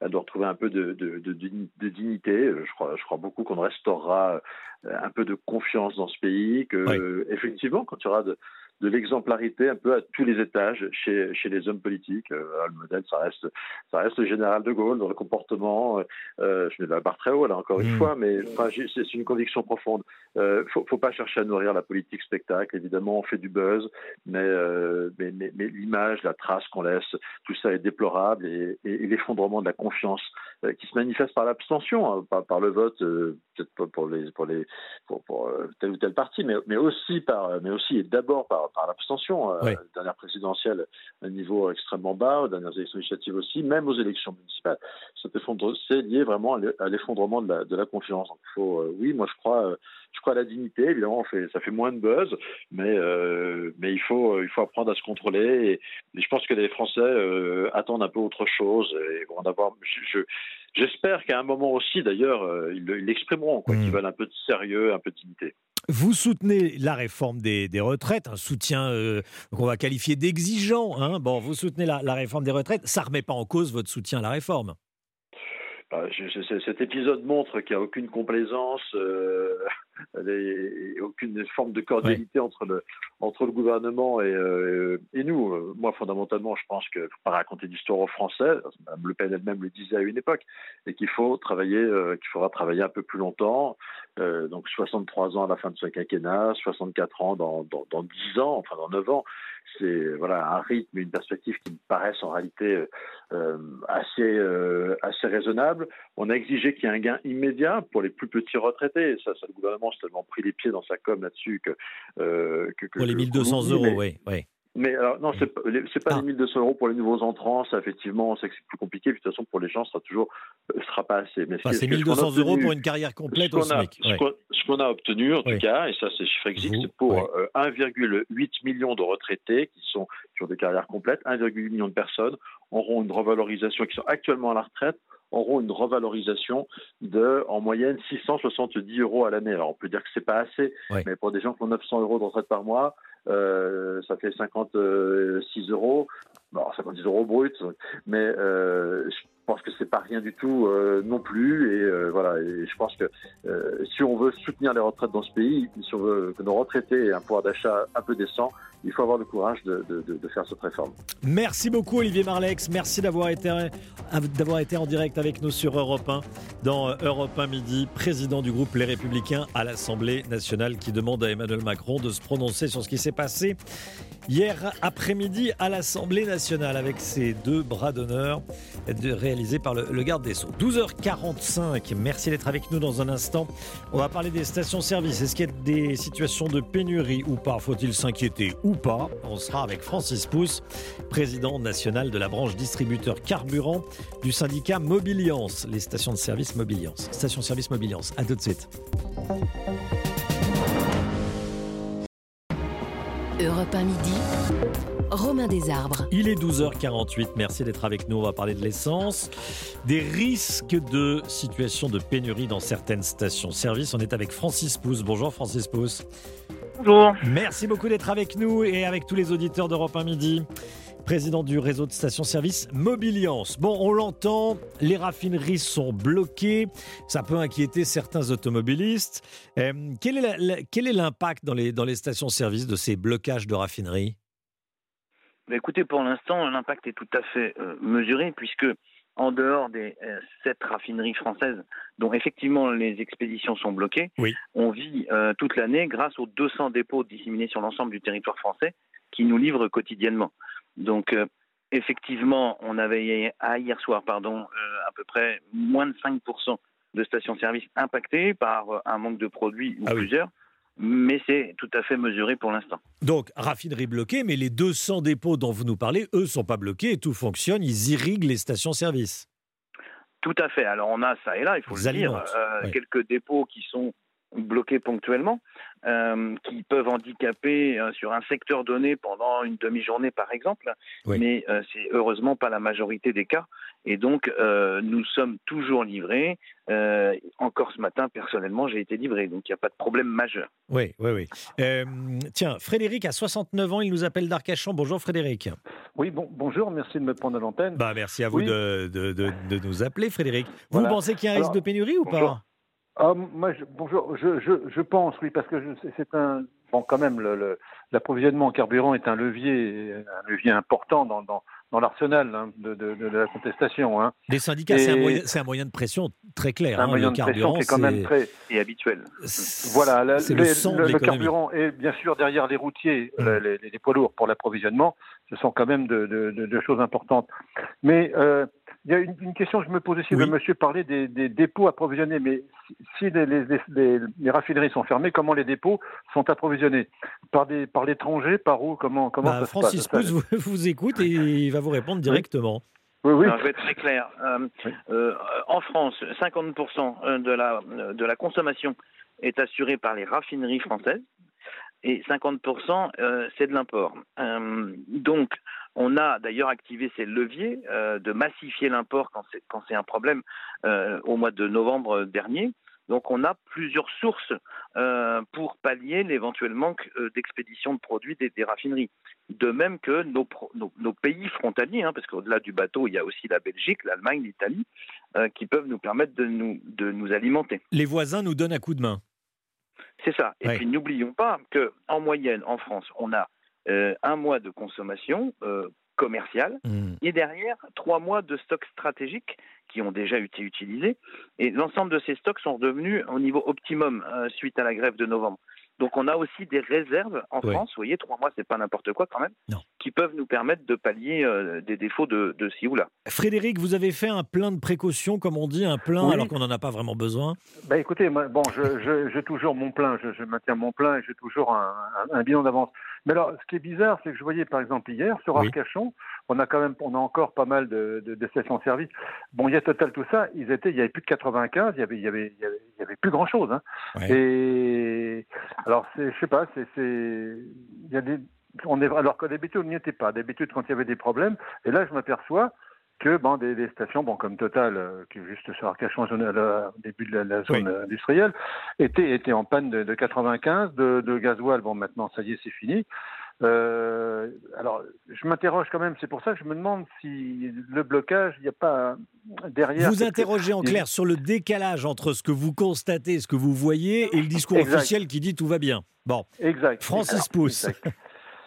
elle doit retrouver un peu de, de, de, dignité. Je crois, je crois beaucoup qu'on restaurera un peu de confiance dans ce pays, que effectivement, quand il y aura de, de l'exemplarité un peu à tous les étages chez, chez les hommes politiques. Euh, le modèle, ça reste, ça reste le général de Gaulle dans le comportement. Euh, je mets la barre très haut là encore une mmh. fois, mais enfin, c'est une conviction profonde. Euh, faut, faut pas chercher à nourrir la politique spectacle. Évidemment, on fait du buzz, mais, euh, mais, mais, mais l'image, la trace qu'on laisse, tout ça est déplorable et, et, l'effondrement de la confiance euh, qui se manifeste par l'abstention, hein, par, par, le vote, euh, peut-être pas pour les pour les pour, pour tel ou tel parti, mais mais aussi par mais aussi et d'abord par par, l'abstention. Euh, dernière présidentielle, un niveau extrêmement bas, aux dernières élections législatives aussi, même aux élections municipales. C'est lié vraiment à l'effondrement de la, de la confiance. Donc, il faut, euh, oui, moi je crois, euh, je crois à la dignité. Évidemment, fait, ça fait moins de buzz, mais, euh, mais il, faut, il faut apprendre à se contrôler. Et, je pense que les Français attendent un peu autre chose et vont avoir. Je, J'espère qu'à un moment aussi, d'ailleurs, ils l'exprimeront, quoi, qu'ils mmh. veulent un peu de sérieux, un peu de dignité. Vous soutenez la réforme des, retraites, un soutien euh, qu'on va qualifier d'exigeant. Hein. Bon, vous soutenez la, réforme des retraites, ça ne remet pas en cause votre soutien à la réforme. Bah, cet épisode montre qu'il n'y a aucune complaisance. Euh, et aucune forme de cordialité entre, le, entre le gouvernement et, euh, et nous. Euh, moi, fondamentalement, je pense qu'il ne faut pas raconter d'histoire aux Français. Mme Le Pen elle-même le disait à une époque, et qu'il faut travailler, euh, qu'il faudra travailler un peu plus longtemps. donc 63 ans à la fin de ce quinquennat, 64 ans dans, dans, dans 10 ans, enfin dans 9 ans c'est voilà un rythme, une perspective qui me paraissent en réalité assez assez raisonnable. On a exigé qu'il y ait un gain immédiat pour les plus petits retraités. Ça, ça le gouvernement tellement pris les pieds dans sa com là-dessus que, euh, que, pour les 1200 euros, oui, oui. Mais alors, non, c'est pas, pas les 1200 euros pour les nouveaux entrants. Ça, effectivement, c'est plus compliqué. de toute façon, pour les gens, ce sera toujours, ce sera pas assez. Mais c'est 1200 euros pour une carrière complète au SMIC. Ce qu'on a obtenu, en tout cas, et ça, c'est chiffre existe, c'est pour 1,8 million de retraités qui sont qui ont des carrières complètes, 1,8 million de personnes auront une revalorisation qui sont actuellement à la retraite auront une revalorisation de, en moyenne, 670 euros à l'année. Alors, on peut dire que c'est pas assez, mais pour des gens qui ont 900 euros de retraite par mois, euh, ça fait 56 euros. Bon, 56 euros brut, mais euh, pense que c'est pas rien du tout euh, non plus. Et euh, voilà, je pense que euh, si on veut soutenir les retraites dans ce pays, si on veut que nos retraités aient un pouvoir d'achat un peu décent, il faut avoir le courage de, faire cette réforme. Merci beaucoup Olivier Marlex, merci d'avoir été, d'avoir été en direct avec nous sur Europe 1 dans Europe 1 Midi, président du groupe Les Républicains à l'Assemblée nationale qui demande à Emmanuel Macron de se prononcer sur ce qui s'est passé hier après-midi à l'Assemblée nationale avec ses deux bras d'honneur par le, garde des Sceaux. 12h45, merci d'être avec nous dans un instant. On va parler des stations-service. Est-ce qu'il y a des situations de pénurie ou pas? Faut-il s'inquiéter ou pas? On sera avec Francis Pousse, président national de la branche distributeur carburant du syndicat Mobiliance, les stations de service Mobiliance. Station-service Mobiliance, à tout de suite. Europe 1 midi. Romain Desarbres. Il est 12h48, merci d'être avec nous. On va parler de l'essence, des risques de situation de pénurie dans certaines stations-service. On est avec Francis Pousse. Bonjour Francis Pousse. Bonjour. Merci beaucoup d'être avec nous et avec tous les auditeurs d'Europe 1 midi président du réseau de stations-service Mobiliance. Bon, on l'entend, les raffineries sont bloquées, ça peut inquiéter certains automobilistes. Euh, quel est l'impact dans les, dans les stations-service de ces blocages de raffineries? Bah, Écoutez, pour l'instant, l'impact est tout à fait euh, mesuré puisque en dehors des euh, sept raffineries françaises dont effectivement les expéditions sont bloquées, on vit toute l'année grâce aux 200 dépôts disséminés sur l'ensemble du territoire français qui nous livrent quotidiennement. Donc, euh, effectivement, on avait hier soir, pardon, à peu près moins de 5% de stations-service impactées par un manque de produits ou ah plusieurs mais c'est tout à fait mesuré pour l'instant. Donc, raffinerie bloquée, mais les 200 dépôts dont vous nous parlez, eux, sont pas bloqués et tout fonctionne, ils irriguent les stations-service. Tout à fait. Alors, on a ça et là, il faut le dire, euh, quelques dépôts qui sont bloqués ponctuellement, euh, qui peuvent handicaper euh, sur un secteur donné pendant une demi-journée, par exemple, mais c'est heureusement pas la majorité des cas. Et donc, euh, nous sommes toujours livrés. Euh, encore ce matin, personnellement, j'ai été livré. Donc, il n'y a pas de problème majeur. Oui, oui, oui. Euh, tiens, Frédéric a 69 ans. Il nous appelle d'Arcachon. Bonjour, Frédéric. Oui, bon, bonjour. Merci de me prendre à l'antenne. Bah, merci à vous de, de, de, nous appeler, Frédéric. Vous pensez qu'il y a un risque de pénurie ou pas ah, moi, je, bonjour. Je, je, je, pense, oui, parce que c'est un. Bon, quand même, l'approvisionnement en carburant est un levier, un levier important dans, dans dans l'arsenal hein, de, de, de, la contestation. Hein. Les syndicats, c'est un, un, moyen de pression très clair. un hein, moyen de pression qui est quand même très et habituel. Voilà, le, le, le, carburant est bien sûr derrière les routiers, mmh. les, les, poids lourds pour l'approvisionnement. Ce sont quand même de, choses importantes. Mais euh, il y a une, question que je me pose aussi. Le monsieur parlait des, dépôts approvisionnés, mais si, les, raffineries sont fermées, comment les dépôts sont approvisionnés? Par des par l'étranger, par où Comment comment bah, Francis Pousse vous, [laughs] vous, écoute et il va vous répondre directement. Oui, oui. je vais être très clair. Euh, euh, en France, 50% de la, de la consommation est assurée par les raffineries françaises et 50% euh, c'est de l'import. Euh, donc on a d'ailleurs activé ces leviers euh, de massifier l'import quand c'est un problème au mois de novembre dernier. Donc on a plusieurs sources pour pallier l'éventuel manque d'expédition de produits des, raffineries. De même que nos, nos, pays frontaliers, hein, parce qu'au-delà du bateau, il y a aussi la Belgique, l'Allemagne, l'Italie, qui peuvent nous permettre de nous, de nous alimenter. Les voisins nous donnent un coup de main. C'est ça. Et puis n'oublions pas qu'en moyenne, en France, on a euh, un mois de consommation euh, commerciale mmh. et derrière trois mois de stocks stratégiques qui ont déjà été utilisés. Et l'ensemble de ces stocks sont redevenus au niveau optimum euh, suite à la grève de novembre. Donc on a aussi des réserves en France, vous voyez, trois mois, c'est pas n'importe quoi quand même, qui peuvent nous permettre de pallier euh, des défauts de, de ci ou là. Frédéric, vous avez fait un plein de précautions, comme on dit, un plein alors qu'on n'en a pas vraiment besoin bah Écoutez, moi, bon, j'ai toujours mon plein, je, maintiens mon plein et j'ai toujours un, un, bilan d'avance. Mais alors, ce qui est bizarre, c'est que je voyais par exemple hier sur Arcachon, on a quand même, on a encore pas mal de, de, de stations-service. Bon, il y a total tout ça, ils étaient, il y avait plus de 95, il y avait, il y avait, il y avait, plus grand chose. Hein. Et alors, je sais pas, c'est, il y a des, on est, alors qu'au d'habitude, on n'y était pas. D'habitude, quand il y avait des problèmes, et là, je m'aperçois que bon, des, stations, bon, comme Total, euh, qui est juste sur Arcachon, au début de la, zone industrielle, étaient, étaient en panne de, de 95, de, de gasoil, bon, maintenant, ça y est, c'est fini. Euh, alors, je m'interroge quand même, c'est pour ça que je me demande si le blocage, il n'y a pas derrière. Vous interrogez en clair sur le décalage entre ce que vous constatez, ce que vous voyez, et le discours officiel qui dit tout va bien. Bon. Exact. Francis Pousse.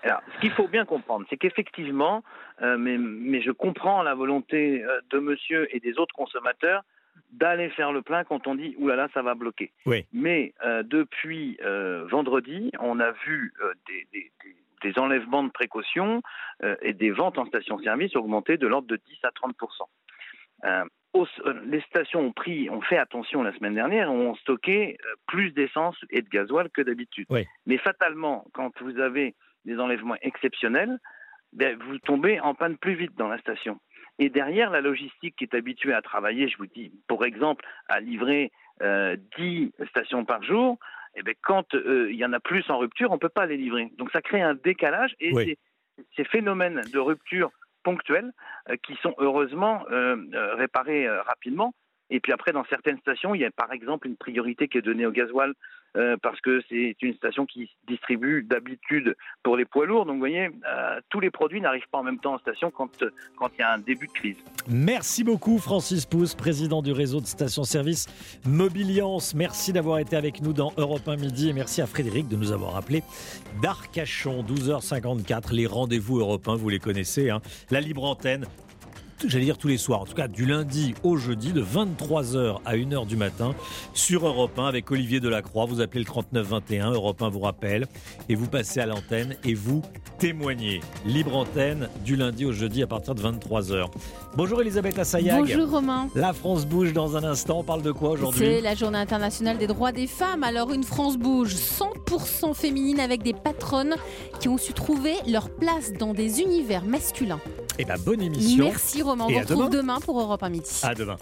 Alors, ce qu'il faut bien comprendre, c'est qu'effectivement, euh, mais, mais, je comprends la volonté euh, de monsieur et des autres consommateurs d'aller faire le plein quand on dit oulala, ça va bloquer. Oui. Mais euh, depuis vendredi, on a vu des, des, des enlèvements de précautions euh, et des ventes en station-service augmenter de l'ordre de 10 à 30% euh, euh, les stations ont pris, ont fait attention la semaine dernière, ont stocké plus d'essence et de gasoil que d'habitude. Mais fatalement, quand vous avez des enlèvements exceptionnels, ben, vous tombez en panne plus vite dans la station. Et derrière, la logistique qui est habituée à travailler, je vous dis, pour exemple, à livrer 10 stations par jour, eh bien, quand euh, il y en a plus en rupture, on ne peut pas les livrer. Donc ça crée un décalage et ces phénomènes de rupture ponctuels euh, qui sont heureusement euh, réparés rapidement. Et puis après, dans certaines stations, il y a par exemple une priorité qui est donnée au gasoil euh, parce que c'est une station qui distribue d'habitude pour les poids lourds. Donc vous voyez, euh, tous les produits n'arrivent pas en même temps en station quand quand il y a un début de crise. Merci beaucoup Francis Pousse, président du réseau de stations-service Mobiliance. Merci d'avoir été avec nous dans Europe 1 Midi et merci à Frédéric de nous avoir appelé d'Arcachon, 12h54. Les rendez-vous Europe 1, vous les connaissez, hein. la libre antenne j'allais dire tous les soirs, en tout cas du lundi au jeudi, de 23h à 1h du matin, sur Europe 1 avec Olivier Delacroix. Vous appelez le 3921, Europe 1 vous rappelle, et vous passez à l'antenne et vous témoignez. Libre antenne du lundi au jeudi à partir de 23h. Bonjour Elisabeth Assayag. Bonjour Romain. La France bouge dans un instant. On parle de quoi aujourd'hui? C'est la journée internationale des droits des femmes. Alors une France bouge 100% féminine avec des patronnes qui ont su trouver leur place dans des univers masculins. Eh ben bonne émission. Merci Romain. On vous retrouve demain. demain pour Europe 1 midi. À demain.